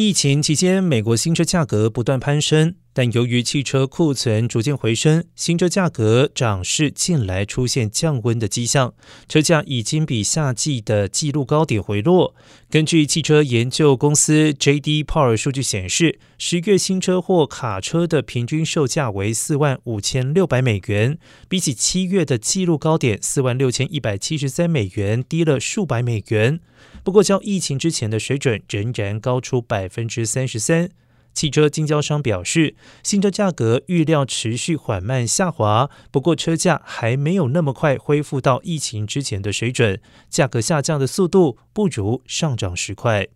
疫情期间，美国新车价格不断攀升，但由于汽车库存逐渐回升，新车价格涨势近来出现降温的迹象，车价已经比夏季的纪录高点回落。根据汽车研究公司 J.D. Power 数据显示，十月新车或卡车的平均售价为四万五千六百美元，比起七月的纪录高点四万六千一百七十三美元低了数百美元。不过，较疫情之前的水准仍然高出百分之三十三。汽车经销商表示，新车价格预料持续缓慢下滑，不过车价还没有那么快恢复到疫情之前的水准，价格下降的速度不如上涨时快。